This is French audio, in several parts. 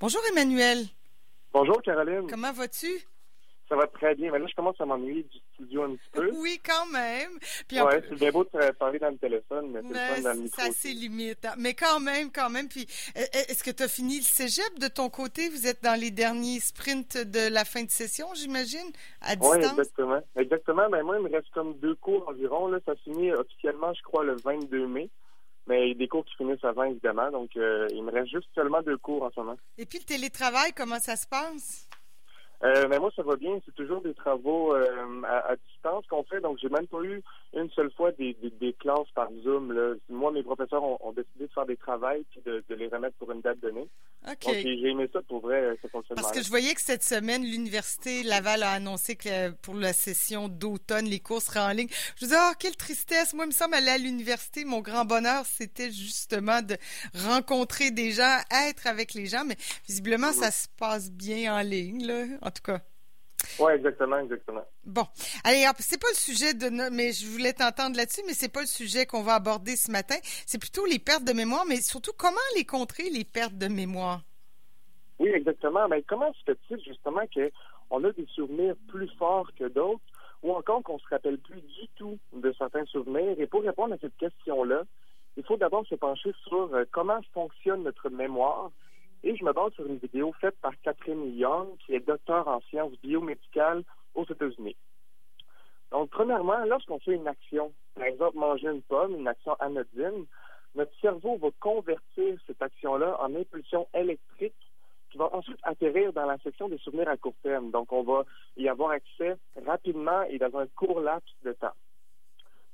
Bonjour Emmanuel. Bonjour Caroline. Comment vas-tu? Ça va très bien. Mais là, je commence à m'ennuyer du studio un petit peu. Oui, quand même. Puis ouais, c'est bien beau de parler dans le téléphone, mais c'est le dans le micro. Ça, c'est limite. Hein. Mais quand même, quand même. Puis, e, e, est-ce que tu as fini le cégep de ton côté? Vous êtes dans les derniers sprints de la fin de session, j'imagine, à distance? Oui, exactement. Exactement. Mais ben, moi, il me reste comme deux cours environ. Là. Ça finit officiellement, je crois, le 22 mai. Mais des cours qui finissent avant, évidemment. Donc, euh, il me reste juste seulement deux cours en ce moment. Et puis, le télétravail, comment ça se passe? Euh, mais moi, ça va bien. C'est toujours des travaux euh, à, distance qu'on fait. Donc, j'ai même pas eu une seule fois des, des, classes par Zoom. Là. Moi, mes professeurs ont, décidé de faire des travaux puis de, de, les remettre pour une date donnée. OK. Donc, j'ai aimé ça pour vrai, fonctionne Parce que je voyais que cette semaine, l'Université Laval a annoncé que pour la session d'automne, les cours seraient en ligne. Je me disais, oh, quelle tristesse. Moi, il me semble aller à l'université. Mon grand bonheur, c'était justement de rencontrer des gens, être avec les gens. Mais visiblement, ça se passe bien en ligne, là, en tout cas. Oui, exactement, exactement. Bon. Allez, c'est pas le sujet de mais je voulais t'entendre là-dessus, mais c'est pas le sujet qu'on va aborder ce matin. C'est plutôt les pertes de mémoire, mais surtout comment les contrer, les pertes de mémoire? Oui, exactement. Mais comment se fait-il justement qu'on a des souvenirs plus forts que d'autres ou encore qu'on se rappelle plus du tout de certains souvenirs? Et pour répondre à cette question-là, il faut d'abord se pencher sur euh, comment fonctionne notre mémoire et je me base sur une vidéo faite par Catherine Young, qui est docteur en sciences biomédicales aux États-Unis. Donc, premièrement, lorsqu'on fait une action, par exemple manger une pomme, une action anodine, notre cerveau va convertir cette action-là en impulsion électrique qui va ensuite atterrir dans la section des souvenirs à court terme. Donc, on va y avoir accès rapidement et dans un court laps de temps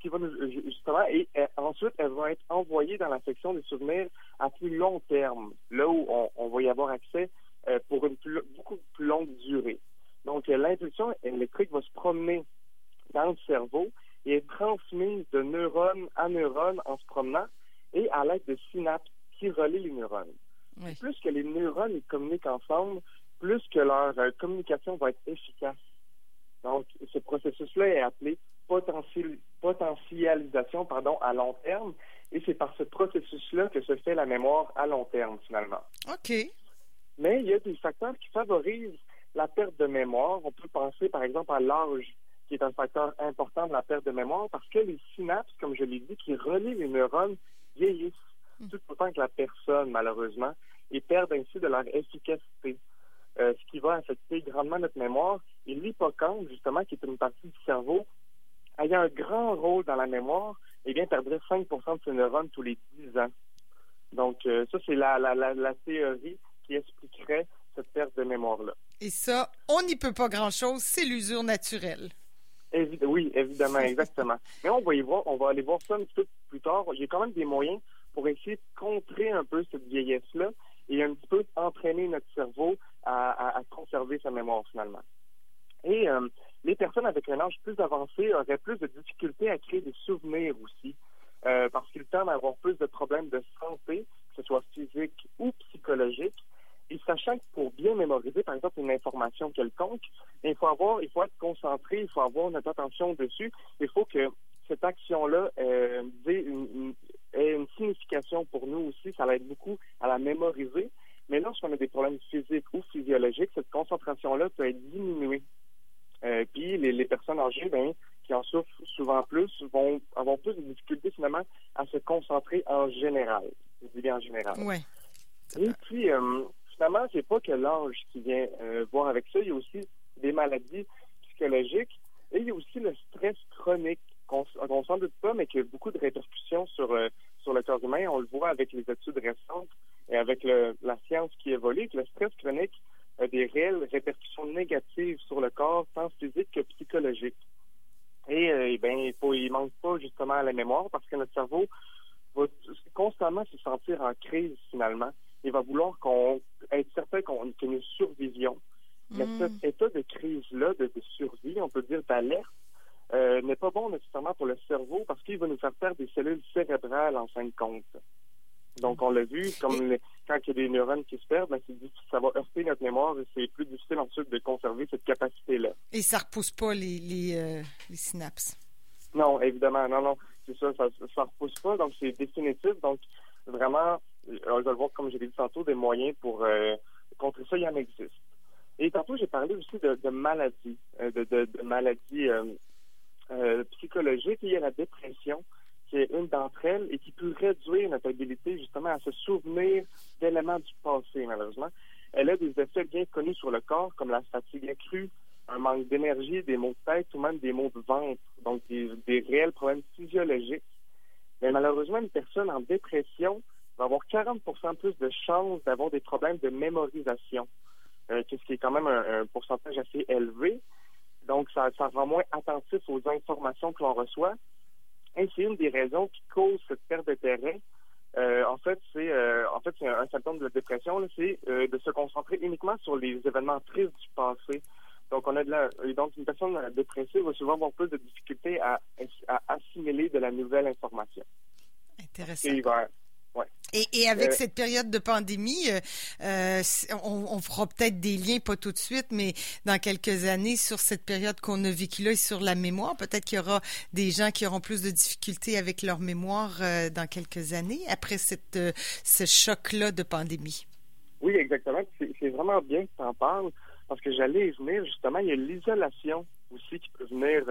qui va nous, justement, et, ensuite, elles vont être envoyées dans la section des souvenirs à plus long terme, là où on, va y avoir accès euh, pour une beaucoup plus longue durée. Donc, euh, l'impulsion électrique va se promener dans le cerveau et est transmise de neurone à neurone en se promenant et à l'aide de synapses qui relient les neurones. Plus que les neurones communiquent ensemble, plus que leur euh, communication va être efficace. Donc, ce processus-là est appelé potentialisation pardon, à long terme. Et c'est par ce processus-là que se fait la mémoire à long terme, finalement. OK. Mais il y a des facteurs qui favorisent la perte de mémoire. On peut penser, par exemple, à l'âge, qui est un facteur important de la perte de mémoire, parce que les synapses, comme je l'ai dit, qui relient les neurones, vieillissent hmm. tout autant que la personne, malheureusement, et perdent ainsi de leur efficacité. Euh, ce qui va affecter grandement notre mémoire. Et l'hippocampe, justement, qui est une partie du cerveau ayant un grand rôle dans la mémoire, eh bien, perdrait 5 de ses neurones tous les 10 ans. Donc, euh, ça, c'est la, la, la, théorie qui expliquerait cette perte de mémoire-là. Et ça, on n'y peut pas grand-chose, c'est l'usure naturelle. oui, évidemment, exactement. Mais on va y voir, on va aller voir ça un petit peu plus tard. J'ai quand même des moyens pour essayer de contrer un peu cette vieillesse-là et un petit peu entraîner notre cerveau à, à conserver sa mémoire finalement. Et euh, les personnes avec un âge plus avancé auraient plus de difficultés à créer des souvenirs aussi, euh, parce qu'ils tendent à avoir plus de problèmes de santé, que ce soit physique ou psychologique. Et sachant que pour bien mémoriser, par exemple, une information quelconque, il faut avoir, il faut être concentré, il faut avoir notre attention dessus. Il faut que cette action-là euh, ait une, une signification pour nous aussi. Ça l'aide beaucoup à la mémoriser. Mais lorsqu'on a des problèmes physiques ou physiologiques, cette concentration-là peut être diminuée. Euh, puis les, personnes âgées, ben, qui en souffrent souvent plus, vont avoir plus de difficultés finalement à se concentrer en général. Je dis bien en général. Ouais. Et puis, euh, finalement, c'est pas que l'âge qui vient euh, voir avec ça. Il y a aussi des maladies psychologiques et il y a aussi le stress chronique qu'on ne s'en doute pas, mais qui a beaucoup de répercussions sur, euh, sur le corps humain. On le voit avec les études récentes et avec le, la science qui évolue, que le stress chronique a des réelles répercussions négatives sur le corps, tant physique que psychologique. Et, euh, eh bien, il faut, il manque pas justement à la mémoire parce que notre cerveau va constamment se sentir en crise finalement. Il va vouloir qu'on être certain qu'on que nous survivions. Mais mm. cet état de crise-là, de, survie, on peut dire d'alerte, euh, n'est pas bon nécessairement pour le cerveau parce qu'il va nous faire perdre des cellules cérébrales en fin de compte. Donc, on l'a vu, comme quand il y a des neurones qui se perdent, ben, ça va heurter notre mémoire et c'est plus difficile ensuite de conserver cette capacité-là. Et ça repousse pas les, les, euh, synapses? Non, évidemment, non, non. C'est ça, ça ne repousse pas, donc c'est définitif. Donc, vraiment, on va le voir, comme j'ai dit tantôt, des moyens pour, euh, parler aussi de, maladies, de, de, maladies psychologiques. Il y a la dépression qui est une d'entre elles et qui peut réduire notre habilité justement à se souvenir d'éléments du passé, malheureusement. Elle a des effets bien connus sur le corps, comme la fatigue accrue, un manque d'énergie, des maux de tête ou même des maux de ventre, donc des, réels problèmes physiologiques. Mais malheureusement, une personne en dépression va avoir 40 plus de chances d'avoir des problèmes de mémorisation, euh, ce qui est quand même un, pourcentage assez élevé. Donc, ça, ça rend moins attentif aux informations que l'on reçoit. Et c'est une des raisons qui cause cette perte d'intérêt. Euh, en fait, c'est euh, en fait c'est un, symptôme de la dépression, c'est euh, de se concentrer uniquement sur les événements tristes du passé. Donc, on a de la, donc une personne dépressive va souvent avoir plus de difficultés à, à assimiler de la nouvelle information. Intéressant. Et, avec euh, cette période de pandémie, euh, euh, on, fera peut-être des liens, pas tout de suite, mais dans quelques années, sur cette période qu'on a vécue là et sur la mémoire. Peut-être qu'il y aura des gens qui auront plus de difficultés avec leur mémoire dans quelques années, après cette, ce choc-là de pandémie. Oui, exactement. C'est vraiment bien que tu en parles, parce que j'allais y venir, justement, il y a l'isolation aussi qui peut venir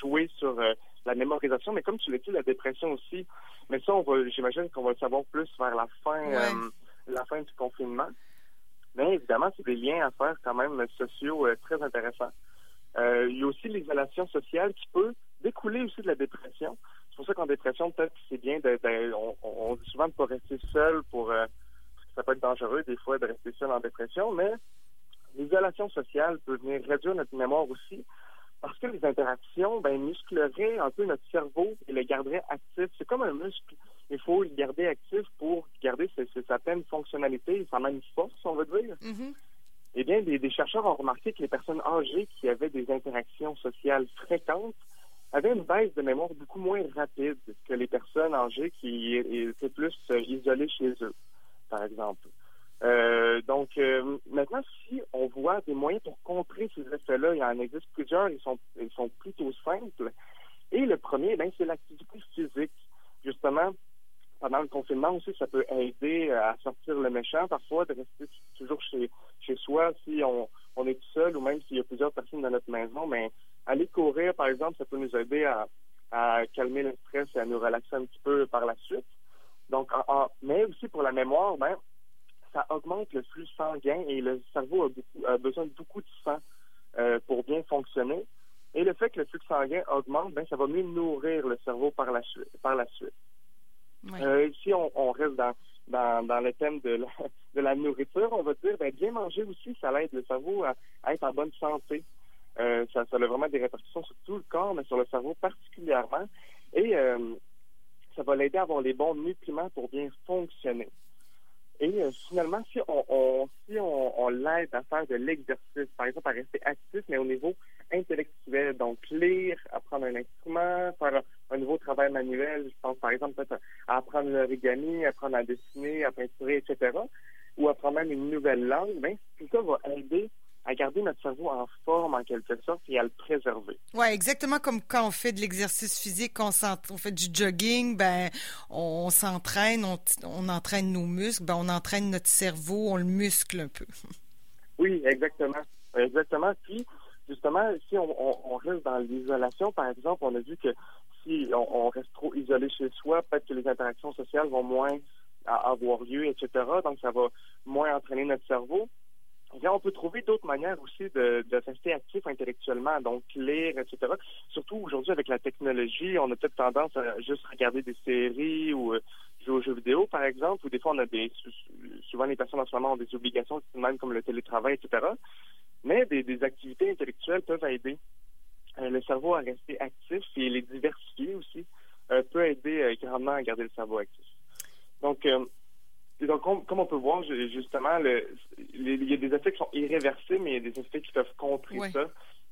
jouer sur la mémorisation, mais comme tu l'as dit, la dépression aussi. Mais ça, on va, j'imagine qu'on va le savoir plus vers la fin, euh, la fin du confinement. Mais évidemment, c'est des liens à faire quand même sociaux euh, très intéressants. Euh, il y a aussi l'isolation sociale qui peut découler aussi de la dépression. C'est pour ça qu'en dépression, peut-être que c'est bien de, on, dit souvent de ne pas rester seul pour peut être dangereux des fois de rester seul en dépression, mais l'isolation sociale peut venir réduire notre mémoire aussi. Parce que les interactions ben, muscleraient un peu notre cerveau et le garderaient actif. C'est comme un muscle. Il faut le garder actif pour garder ses, certaines fonctionnalités et sa même force, on va dire. Mm-hmm. Eh bien, des, chercheurs ont remarqué que les personnes âgées qui avaient des interactions sociales fréquentes avaient une baisse de mémoire beaucoup moins rapide que les personnes âgées qui étaient plus euh, isolées chez eux, par exemple. Euh, donc, euh, maintenant, si on voit des moyens pour contrer ces effets-là, il y en existe plusieurs, ils sont, ils sont plutôt simples. Et le premier, ben, c'est l'activité physique. Justement, pendant le confinement aussi, ça peut aider à sortir le méchant parfois, de rester toujours chez, chez soi si on, on est tout seul ou même s'il y a plusieurs personnes dans notre maison. Mais aller courir, par exemple, ça peut nous aider à, à calmer le stress et à nous relaxer un petit peu par la suite. Donc, mais aussi pour la mémoire, ben, ça augmente le flux sanguin et le cerveau a, besoin de beaucoup de sang euh, pour bien fonctionner. Et le fait que le flux sanguin augmente, ben, ça va mieux nourrir le cerveau par la, par la suite. Euh, si on, reste dans, dans, le thème de la, de la nourriture, on va dire, ben, bien manger aussi, ça aide le cerveau à, être en bonne santé. Euh, ça, ça, a vraiment des répercussions sur tout le corps, mais sur le cerveau particulièrement. Et ça va l'aider à avoir les bons nutriments pour bien fonctionner. Et euh, finalement, si on, si on, l'aide à faire de l'exercice, par exemple à rester actif, mais au niveau intellectuel, donc lire, apprendre un instrument, faire un, nouveau travail manuel, je pense par exemple peut-être à apprendre l'origami, apprendre à dessiner, à peinturer, etc., ou apprendre même une nouvelle langue, ben, tout ça va aider à garder notre cerveau en forme en quelque sorte et à le préserver. Oui, exactement comme quand on fait de l'exercice physique, on, on, fait du jogging, ben on, s'entraîne, on, entraîne nos muscles, ben on entraîne notre cerveau, on le muscle un peu. Oui, exactement. Exactement. Puis, justement, si on, reste dans l'isolation, par exemple, on a vu que si on, reste trop isolé chez soi, peut-être que les interactions sociales vont moins avoir lieu, etc. Donc, ça va moins entraîner notre cerveau on peut trouver d'autres manières aussi de, de rester actif intellectuellement, donc lire, etc. Surtout aujourd'hui avec la technologie, on a peut-être tendance à juste regarder des séries ou euh, jouer aux jeux vidéo, par exemple, ou des fois on a des souvent les personnes en ce moment ont des obligations, même comme le télétravail, etc. Mais des, activités intellectuelles peuvent aider euh, le cerveau à rester actif et les diversifier aussi euh, peut aider grandement à garder le cerveau actif. Donc donc, comme, on peut voir, justement, il y a des effets qui sont irréversibles, mais il y a des effets qui peuvent contrer ça.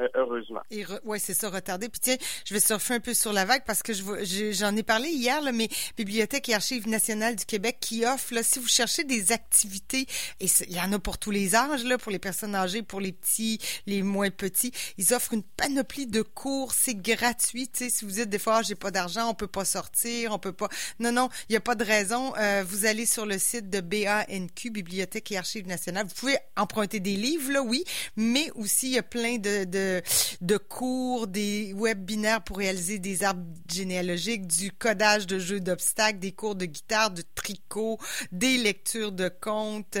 Euh, heureusement. Ouais, c'est ça, retardé. Puis tiens, je vais surfer un peu sur la vague parce que je j'en ai parlé hier, là, mais Bibliothèque et Archives nationales du Québec qui offre, là, si vous cherchez des activités, et il y en a pour tous les âges, là, pour les personnes âgées, pour les petits, les moins petits, ils offrent une panoplie de cours, c'est gratuit. Si vous dites des fois, ah, j'ai pas d'argent, on peut pas sortir, on peut pas. Non, non, il y a pas de raison. Euh, vous allez sur le site de BANQ, Bibliothèque et Archives nationales. Vous pouvez emprunter des livres, là, oui, mais aussi il y a plein de, de de, cours, des webinaires pour réaliser des arbres généalogiques, du codage de jeux d'obstacles, des cours de guitare, de tricot, des lectures de contes,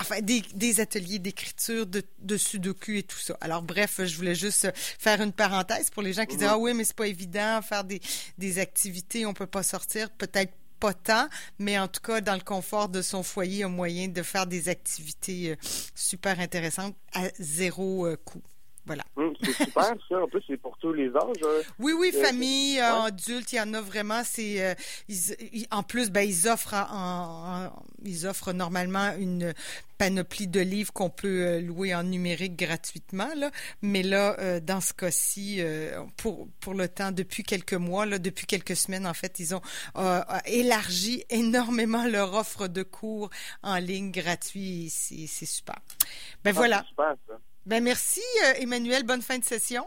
enfin des, ateliers d'écriture, de, de sudoku et tout ça. Alors bref, je voulais juste faire une parenthèse pour les gens qui disent ah oui mais c'est pas évident faire des, des activités, on peut pas sortir, peut-être pas tant, mais en tout cas, dans le confort de son foyer, un moyen de faire des activités euh, super intéressantes à zéro euh, coût. Voilà. Hum, c'est super, ça. En plus, c'est pour tous les âges. Hein. Oui, oui, euh, famille, adultes, il y en a vraiment. C'est, euh, en plus, ben, ils offrent, en, ils offrent normalement une panoplie de livres qu'on peut euh, louer en numérique gratuitement. Là. Mais là, dans ce cas-ci, pour, pour le temps, depuis quelques mois, là, depuis quelques semaines, en fait, ils ont élargi énormément leur offre de cours en ligne gratuits. C'est, c'est super. Ben ah, voilà. Super, ça. Ben merci, euh, Emmanuel. Bonne fin de session.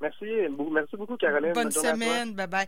Merci. Merci beaucoup, Caroline. Bonne, semaine. Bye bye.